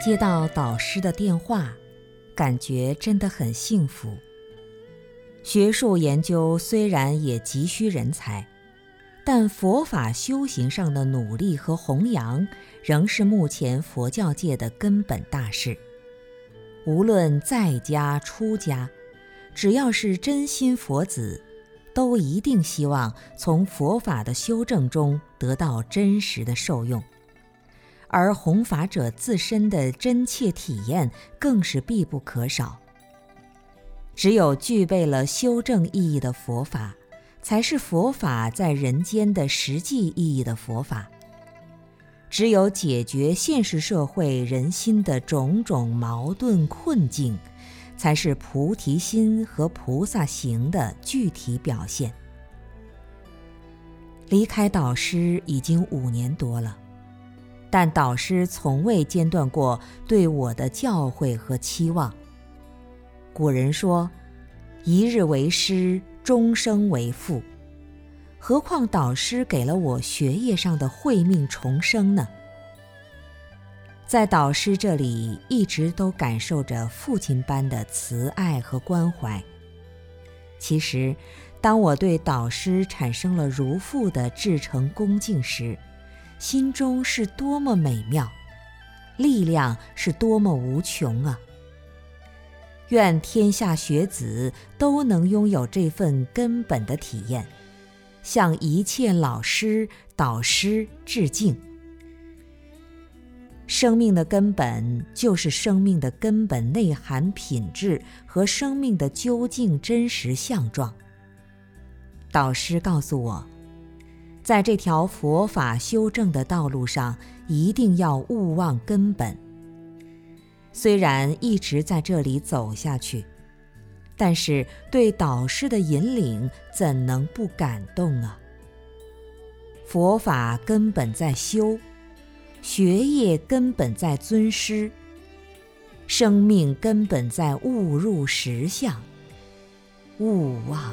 接到导师的电话，感觉真的很幸福。学术研究虽然也急需人才，但佛法修行上的努力和弘扬仍是目前佛教界的根本大事。无论在家出家，只要是真心佛子，都一定希望从佛法的修正中得到真实的受用。而弘法者自身的真切体验更是必不可少。只有具备了修正意义的佛法，才是佛法在人间的实际意义的佛法。只有解决现实社会人心的种种矛盾困境，才是菩提心和菩萨行的具体表现。离开导师已经五年多了。但导师从未间断过对我的教诲和期望。古人说：“一日为师，终生为父。”何况导师给了我学业上的慧命重生呢？在导师这里，一直都感受着父亲般的慈爱和关怀。其实，当我对导师产生了如父的至诚恭敬时，心中是多么美妙，力量是多么无穷啊！愿天下学子都能拥有这份根本的体验，向一切老师、导师致敬。生命的根本就是生命的根本内涵品质和生命的究竟真实相状。导师告诉我。在这条佛法修正的道路上，一定要勿忘根本。虽然一直在这里走下去，但是对导师的引领，怎能不感动啊？佛法根本在修，学业根本在尊师，生命根本在悟入实相，勿忘。